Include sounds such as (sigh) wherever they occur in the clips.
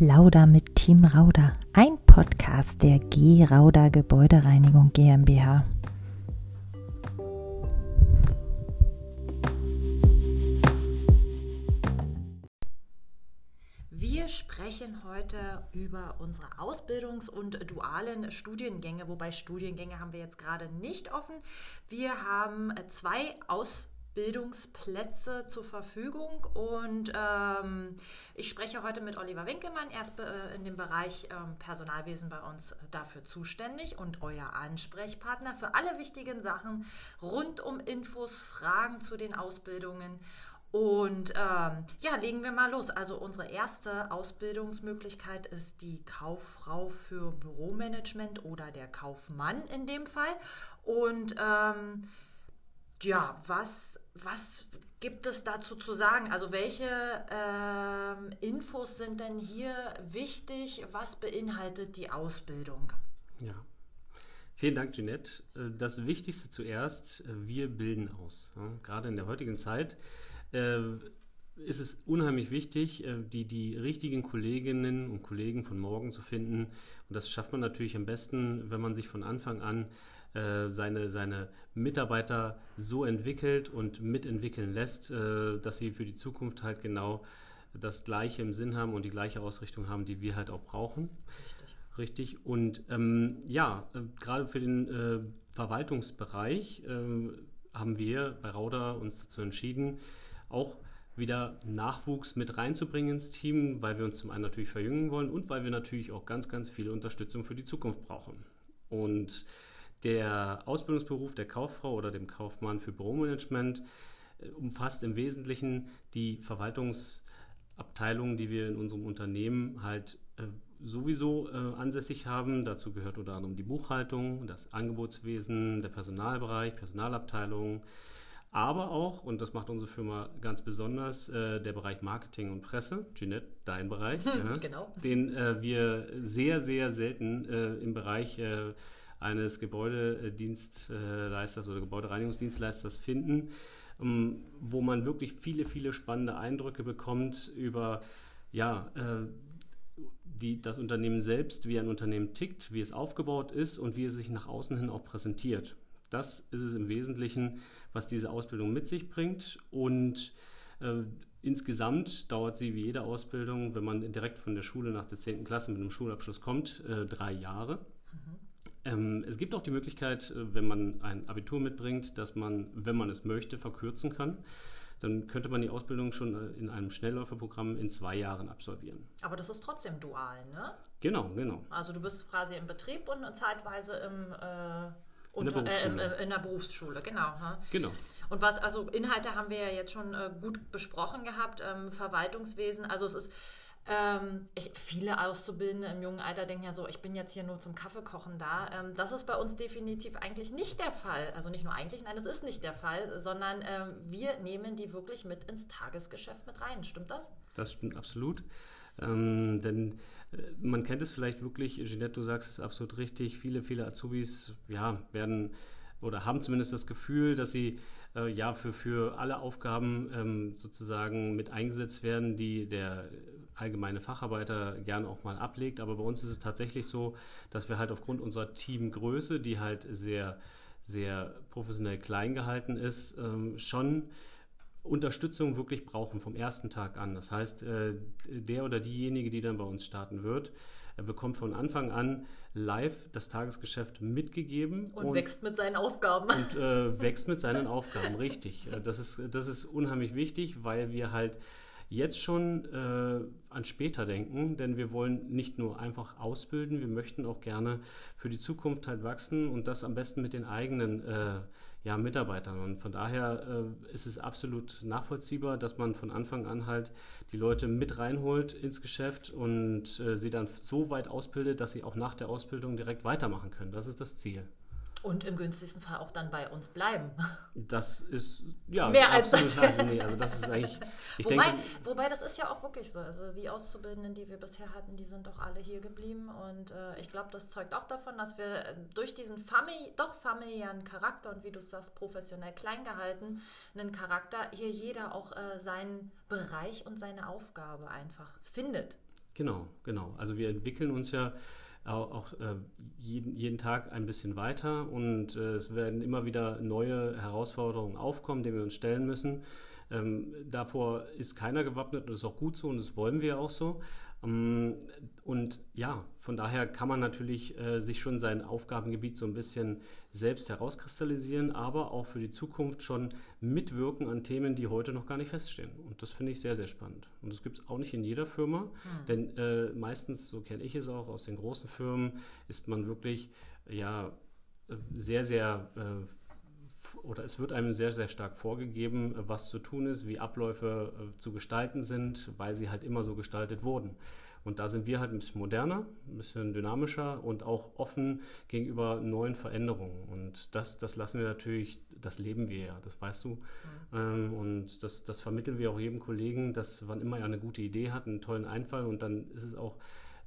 Plauder mit Team Rauder, ein Podcast der G Rauder Gebäudereinigung GmbH. Wir sprechen heute über unsere Ausbildungs- und dualen Studiengänge, wobei Studiengänge haben wir jetzt gerade nicht offen. Wir haben zwei Ausbildungen Bildungsplätze zur Verfügung und ähm, ich spreche heute mit Oliver Winkelmann. Er ist äh, in dem Bereich ähm, Personalwesen bei uns dafür zuständig und euer Ansprechpartner für alle wichtigen Sachen rund um Infos, Fragen zu den Ausbildungen. Und ähm, ja, legen wir mal los. Also unsere erste Ausbildungsmöglichkeit ist die Kauffrau für Büromanagement oder der Kaufmann in dem Fall. Und ähm, ja, was, was gibt es dazu zu sagen? Also welche ähm, Infos sind denn hier wichtig? Was beinhaltet die Ausbildung? Ja. Vielen Dank, Jeanette. Äh, das Wichtigste zuerst, äh, wir bilden aus. Gerade in der heutigen Zeit äh, ist es unheimlich wichtig, die, die richtigen Kolleginnen und Kollegen von morgen zu finden. Und das schafft man natürlich am besten, wenn man sich von Anfang an äh, seine, seine Mitarbeiter so entwickelt und mitentwickeln lässt, äh, dass sie für die Zukunft halt genau das Gleiche im Sinn haben und die gleiche Ausrichtung haben, die wir halt auch brauchen. Richtig. Richtig. Und ähm, ja, äh, gerade für den äh, Verwaltungsbereich ähm, haben wir bei Rauda uns dazu entschieden, auch wieder Nachwuchs mit reinzubringen ins Team, weil wir uns zum einen natürlich verjüngen wollen und weil wir natürlich auch ganz, ganz viel Unterstützung für die Zukunft brauchen. Und der Ausbildungsberuf der Kauffrau oder dem Kaufmann für Büromanagement äh, umfasst im Wesentlichen die Verwaltungsabteilungen, die wir in unserem Unternehmen halt äh, sowieso äh, ansässig haben. Dazu gehört unter anderem die Buchhaltung, das Angebotswesen, der Personalbereich, Personalabteilung, aber auch, und das macht unsere Firma ganz besonders, äh, der Bereich Marketing und Presse. Jeanette, dein Bereich, (laughs) ja, genau. den äh, wir sehr, sehr selten äh, im Bereich eines Gebäudedienstleisters oder Gebäudereinigungsdienstleisters finden, ähm, wo man wirklich viele, viele spannende Eindrücke bekommt über ja, äh, die, das Unternehmen selbst, wie ein Unternehmen tickt, wie es aufgebaut ist und wie es sich nach außen hin auch präsentiert. Das ist es im Wesentlichen, was diese Ausbildung mit sich bringt. Und äh, insgesamt dauert sie wie jede Ausbildung, wenn man direkt von der Schule nach der 10. Klasse mit einem Schulabschluss kommt, äh, drei Jahre. Ähm, es gibt auch die Möglichkeit, äh, wenn man ein Abitur mitbringt, dass man, wenn man es möchte, verkürzen kann. Dann könnte man die Ausbildung schon äh, in einem Schnellläuferprogramm in zwei Jahren absolvieren. Aber das ist trotzdem dual, ne? Genau, genau. Also du bist quasi im Betrieb und zeitweise im äh unter, in, der äh, äh, in, der Berufsschule, genau. Ha? Genau. Und was, also Inhalte haben wir ja jetzt schon äh, gut besprochen gehabt, ähm, Verwaltungswesen, also es ist ähm, ich, viele Auszubildende im jungen Alter denken ja so, ich bin jetzt hier nur zum Kaffeekochen da. Ähm, das ist bei uns definitiv eigentlich nicht der Fall. Also nicht nur eigentlich, nein, das ist nicht der Fall, sondern ähm, wir nehmen die wirklich mit ins Tagesgeschäft mit rein. Stimmt das? Das stimmt absolut. Ähm, denn äh, man kennt es vielleicht wirklich, Jeanette, du sagst es absolut richtig, viele, viele Azubis ja, werden oder haben zumindest das Gefühl, dass sie äh, ja für, für alle Aufgaben ähm, sozusagen mit eingesetzt werden, die der allgemeine Facharbeiter gern auch mal ablegt. Aber bei uns ist es tatsächlich so, dass wir halt aufgrund unserer Teamgröße, die halt sehr, sehr professionell klein gehalten ist, ähm, schon Unterstützung wirklich brauchen vom ersten Tag an. Das heißt, äh, der oder diejenige, die dann bei uns starten wird, bekommt von Anfang an live das Tagesgeschäft mitgegeben. Und, und wächst mit seinen Aufgaben. Und äh, wächst mit seinen Aufgaben, richtig. Äh, das ist, das ist unheimlich wichtig, weil wir halt jetzt schon äh, an später denken, denn wir wollen nicht nur einfach ausbilden, wir möchten auch gerne für die Zukunft halt wachsen und das am besten mit den eigenen äh, ja, Mitarbeitern. Und von daher äh, ist es absolut nachvollziehbar, dass man von Anfang an halt die Leute mit reinholt ins Geschäft und äh, sie dann so weit ausbildet, dass sie auch nach der Ausbildung direkt weitermachen können. Das ist das Ziel. Und im günstigsten Fall auch dann bei uns bleiben. Das ist ja mehr als das. Also, nee, also das ist eigentlich. wobei, denke, wobei das ist ja auch wirklich so. Also die Auszubildenden, die wir bisher hatten, die sind doch alle hier geblieben und äh, ich glaube, das zeugt auch davon, dass wir äh, durch diesen famili doch familiären Charakter und wie du sagst, professionell klein gehalten, einen Charakter hier jeder auch äh, seinen Bereich und seine Aufgabe einfach findet. Genau, genau. Also wir entwickeln uns ja auch, auch äh, jeden, jeden Tag ein bisschen weiter und äh, es werden immer wieder neue Herausforderungen aufkommen, denen wir uns stellen müssen. Ähm, davor ist keiner gewappnet und das ist auch gut so und das wollen wir auch so. Ähm, und ja, von daher kann man natürlich äh, sich schon sein Aufgabengebiet so ein bisschen selbst herauskristallisieren, aber auch für die Zukunft schon mitwirken an Themen, die heute noch gar nicht feststehen. Und das finde ich sehr, sehr spannend. Und das gibt es auch nicht in jeder Firma, mhm. denn äh, meistens, so kenne ich es auch aus den großen Firmen, ist man wirklich ja sehr, sehr äh, oder es wird einem sehr, sehr stark vorgegeben, was zu tun ist, wie Abläufe äh, zu gestalten sind, weil sie halt immer so gestaltet wurden. Und da sind wir halt ein bisschen moderner, ein bisschen dynamischer und auch offen gegenüber neuen Veränderungen. Und das, das lassen wir natürlich, das leben wir ja, das weißt du. Mhm. Ähm, und das, das vermitteln wir auch jedem Kollegen, dass wann immer er eine gute Idee hat, einen tollen Einfall und dann ist es auch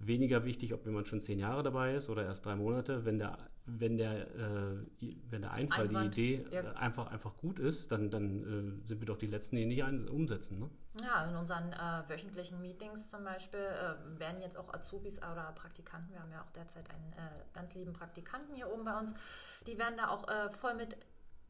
weniger wichtig, ob jemand schon zehn Jahre dabei ist oder erst drei Monate. Wenn der, wenn der, äh, wenn der Einfall, Einwand. die Idee ja. einfach, einfach gut ist, dann, dann äh, sind wir doch die Letzten, die nicht umsetzen. Ne? Ja, in unseren äh, wöchentlichen Meetings zum Beispiel äh, werden jetzt auch Azubis oder Praktikanten, wir haben ja auch derzeit einen äh, ganz lieben Praktikanten hier oben bei uns, die werden da auch äh, voll mit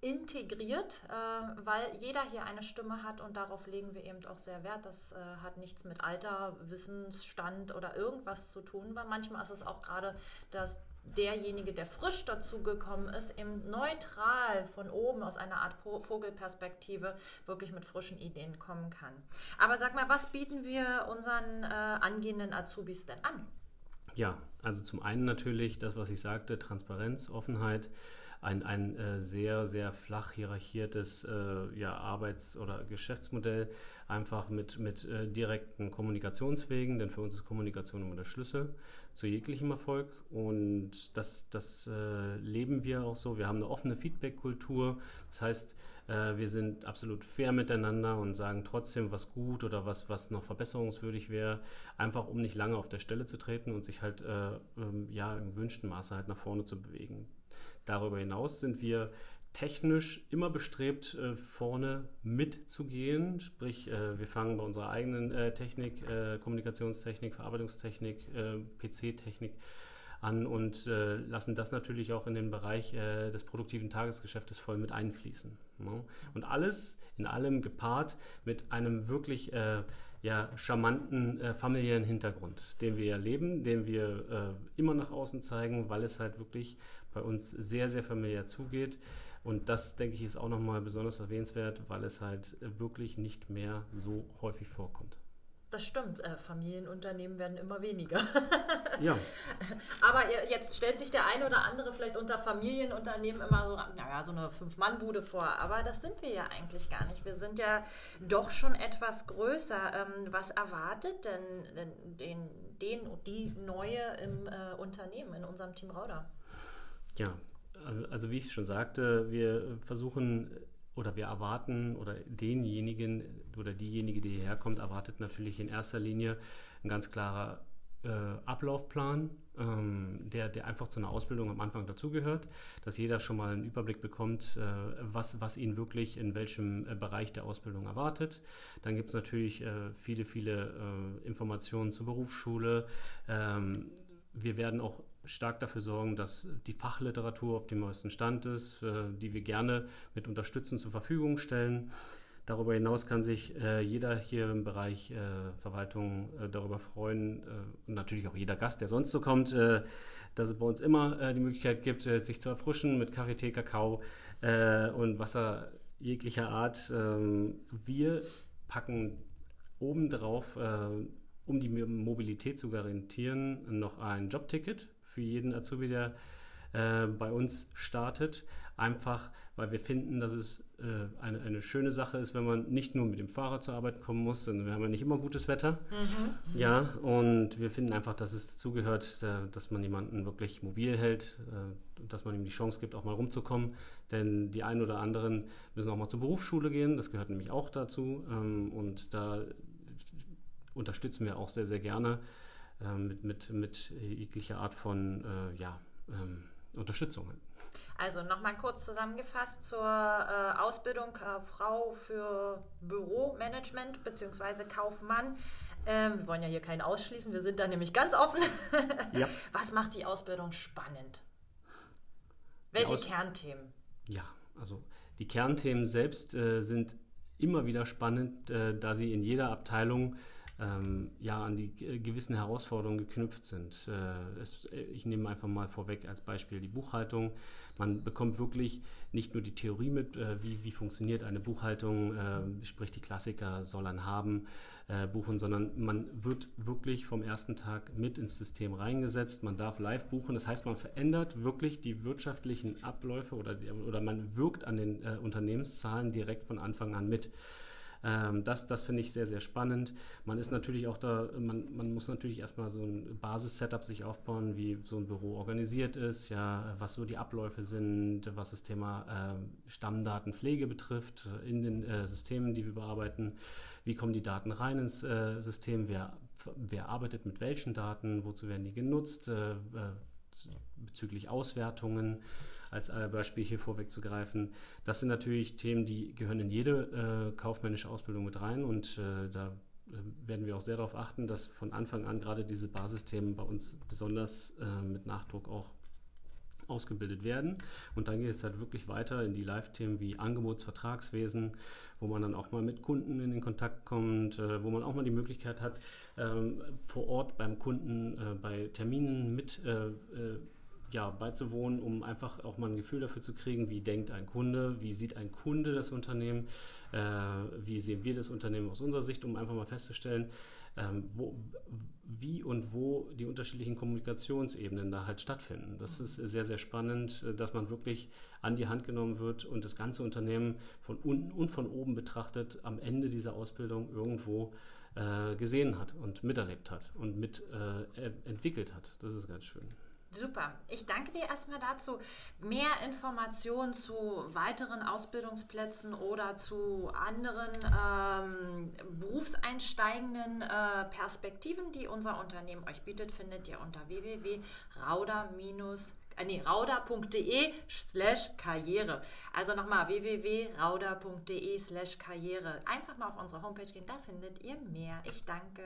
integriert, äh, weil jeder hier eine Stimme hat und darauf legen wir eben auch sehr Wert. Das äh, hat nichts mit Alter, Wissensstand oder irgendwas zu tun, weil manchmal ist es auch gerade, dass derjenige, der frisch dazugekommen ist, eben neutral von oben aus einer Art Vogelperspektive wirklich mit frischen Ideen kommen kann. Aber sag mal, was bieten wir unseren äh, angehenden Azubis denn an? Ja, also zum einen natürlich das, was ich sagte, Transparenz, Offenheit ein, ein äh, sehr, sehr flach hierarchiertes äh, ja, Arbeits- oder Geschäftsmodell, einfach mit, mit äh, direkten Kommunikationswegen, denn für uns ist Kommunikation immer der Schlüssel zu jeglichem Erfolg und das, das äh, leben wir auch so. Wir haben eine offene Feedback-Kultur, das heißt, äh, wir sind absolut fair miteinander und sagen trotzdem, was gut oder was, was noch verbesserungswürdig wäre, einfach um nicht lange auf der Stelle zu treten und sich halt äh, ähm, ja, im gewünschten Maße halt nach vorne zu bewegen. Darüber hinaus sind wir technisch immer bestrebt, äh, vorne mitzugehen. Sprich, äh, wir fangen bei unserer eigenen äh, Technik, Kommunikationstechnik, Verarbeitungstechnik, PC-Technik an und äh, lassen das natürlich auch in den Bereich des produktiven Tagesgeschäftes voll mit einfließen. Ne? Und alles in allem gepaart mit einem wirklich ja, charmanten familiären Hintergrund, den wir erleben, den wir immer nach außen zeigen, weil es halt wirklich bei uns sehr, sehr familiär zugeht. Und das, denke ich, ist auch nochmal besonders erwähnenswert, weil es halt wirklich nicht mehr so häufig vorkommt. Das stimmt, äh, Familienunternehmen werden immer weniger. (laughs) ja. Aber jetzt stellt sich der eine oder andere vielleicht unter Familienunternehmen immer so, naja, so eine Fünf-Mann-Bude vor. Aber das sind wir ja eigentlich gar nicht. Wir sind ja doch schon etwas größer. Ähm, was erwartet denn den, den, die Neue im äh, Unternehmen, in unserem Team Rauder? Ja, also wie ich schon sagte, wir versuchen oder wir erwarten oder denjenigen oder diejenige, die hierher kommt, erwartet natürlich in erster Linie ein ganz klarer äh, Ablaufplan, ähm, der, der einfach zu einer Ausbildung am Anfang dazugehört, dass jeder schon mal einen Überblick bekommt, äh, was, was ihn wirklich in welchem äh, Bereich der Ausbildung erwartet. Dann gibt es natürlich äh, viele, viele äh, Informationen zur Berufsschule. Ähm, wir werden auch stark dafür sorgen, dass die Fachliteratur auf dem neuesten Stand ist, äh, die wir gerne mit unterstützen zur Verfügung stellen. Darüber hinaus kann sich äh, jeder hier im Bereich äh, Verwaltung darüber freuen und natürlich auch jeder Gast, der sonst so kommt, dass es bei uns immer die Möglichkeit gibt, sich zu erfrischen mit Kaffee, Tee, Kakao und Wasser jeglicher Art. Ähm, wir packen obendrauf um die Mobilität zu garantieren, noch ein Jobticket für jeden Azubi, der äh, bei uns startet. Einfach, weil wir finden, dass es äh, eine, eine schöne Sache ist, wenn man nicht nur mit dem Fahrrad zur Arbeit kommen muss, denn wir haben ja nicht immer gutes Wetter. Mhm. Ja, und wir finden einfach, dass es dazugehört, äh, dass man jemanden wirklich mobil hält, äh, dass man ihm die Chance gibt, auch mal rumzukommen. Denn die einen oder anderen müssen auch mal zur Berufsschule gehen, das gehört nämlich auch dazu. Ähm, und da unterstützen wir auch sehr, sehr gerne äh, mit, mit, mit jeglicher Art von äh, ja, ähm, Unterstützung. Also nochmal kurz zusammengefasst zur äh, Ausbildung Frau für Büromanagement bzw. Kaufmann. Ähm, wir wollen ja hier keinen ausschließen, wir sind da nämlich ganz offen. (laughs) ja. Was macht die Ausbildung spannend? Welche Aus Kernthemen? Ja, also die Kernthemen selbst äh, sind immer wieder spannend, äh, da sie in jeder Abteilung ähm, ja an die gewissen Herausforderungen geknüpft sind. Äh, es, ich nehme einfach mal vorweg als Beispiel die Buchhaltung. Man bekommt wirklich nicht nur die Theorie mit, äh, wie, wie funktioniert eine Buchhaltung, äh, sprich die Klassiker soll man haben, äh, buchen, sondern man wird wirklich vom ersten Tag mit ins System reingesetzt. Man darf live buchen. Das heißt, man verändert wirklich die wirtschaftlichen Abläufe oder, oder man wirkt an den äh, Unternehmenszahlen direkt von Anfang an mit. Ähm, das das finde ich sehr, sehr spannend. Man ist natürlich auch da, man, man muss natürlich erstmal so ein Basis-Setup sich aufbauen, wie so ein Büro organisiert ist, ja, was so die Abläufe sind, was das Thema äh, Stammdatenpflege betrifft in den äh, Systemen, die wir bearbeiten. Wie kommen die Daten rein ins äh, System? Wer, wer arbeitet mit welchen Daten? Wozu werden die genutzt? Äh, äh, bezüglich Auswertungen als Beispiel hier vorwegzugreifen. Das sind natürlich Themen, die gehören in jede äh, kaufmännische Ausbildung mit rein und äh, da äh, werden wir auch sehr darauf achten, dass von Anfang an gerade diese Basisthemen bei uns besonders äh, mit Nachdruck auch ausgebildet werden. Und dann geht es halt wirklich weiter in die Live-Themen wie Angebotsvertragswesen, wo man dann auch mal mit Kunden in den Kontakt kommt, äh, wo man auch mal die Möglichkeit hat, ähm, vor Ort beim Kunden äh, bei Terminen mit äh, äh ja, beizuwohnen, um einfach auch mal ein Gefühl dafür zu kriegen, wie denkt ein Kunde, wie sieht ein Kunde das Unternehmen, äh, wie sehen wir das Unternehmen aus unserer Sicht, um einfach mal festzustellen, ähm, wo, wie und wo die unterschiedlichen Kommunikationsebenen da halt stattfinden. Das ist sehr, sehr spannend, äh, dass man wirklich an die Hand genommen wird und das ganze Unternehmen von unten und von oben betrachtet am Ende dieser Ausbildung irgendwo äh, gesehen hat und miterlebt hat und mit äh, entwickelt hat. Das ist ganz schön. Super. Ich danke dir erstmal dazu. Mehr Informationen zu weiteren Ausbildungsplätzen oder zu anderen ähm, berufseinsteigenden äh, Perspektiven, die unser Unternehmen euch bietet, findet ihr unter www.rauda- äh, slash Karriere. Also nochmal www.rauda.de slash Karriere. Einfach mal auf unsere Homepage gehen, da findet ihr mehr. Ich danke.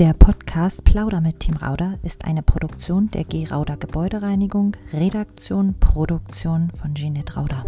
Der Podcast Plauder mit Team Rauder ist eine Produktion der G. Rauder Gebäudereinigung, Redaktion, Produktion von Jeanette Rauder.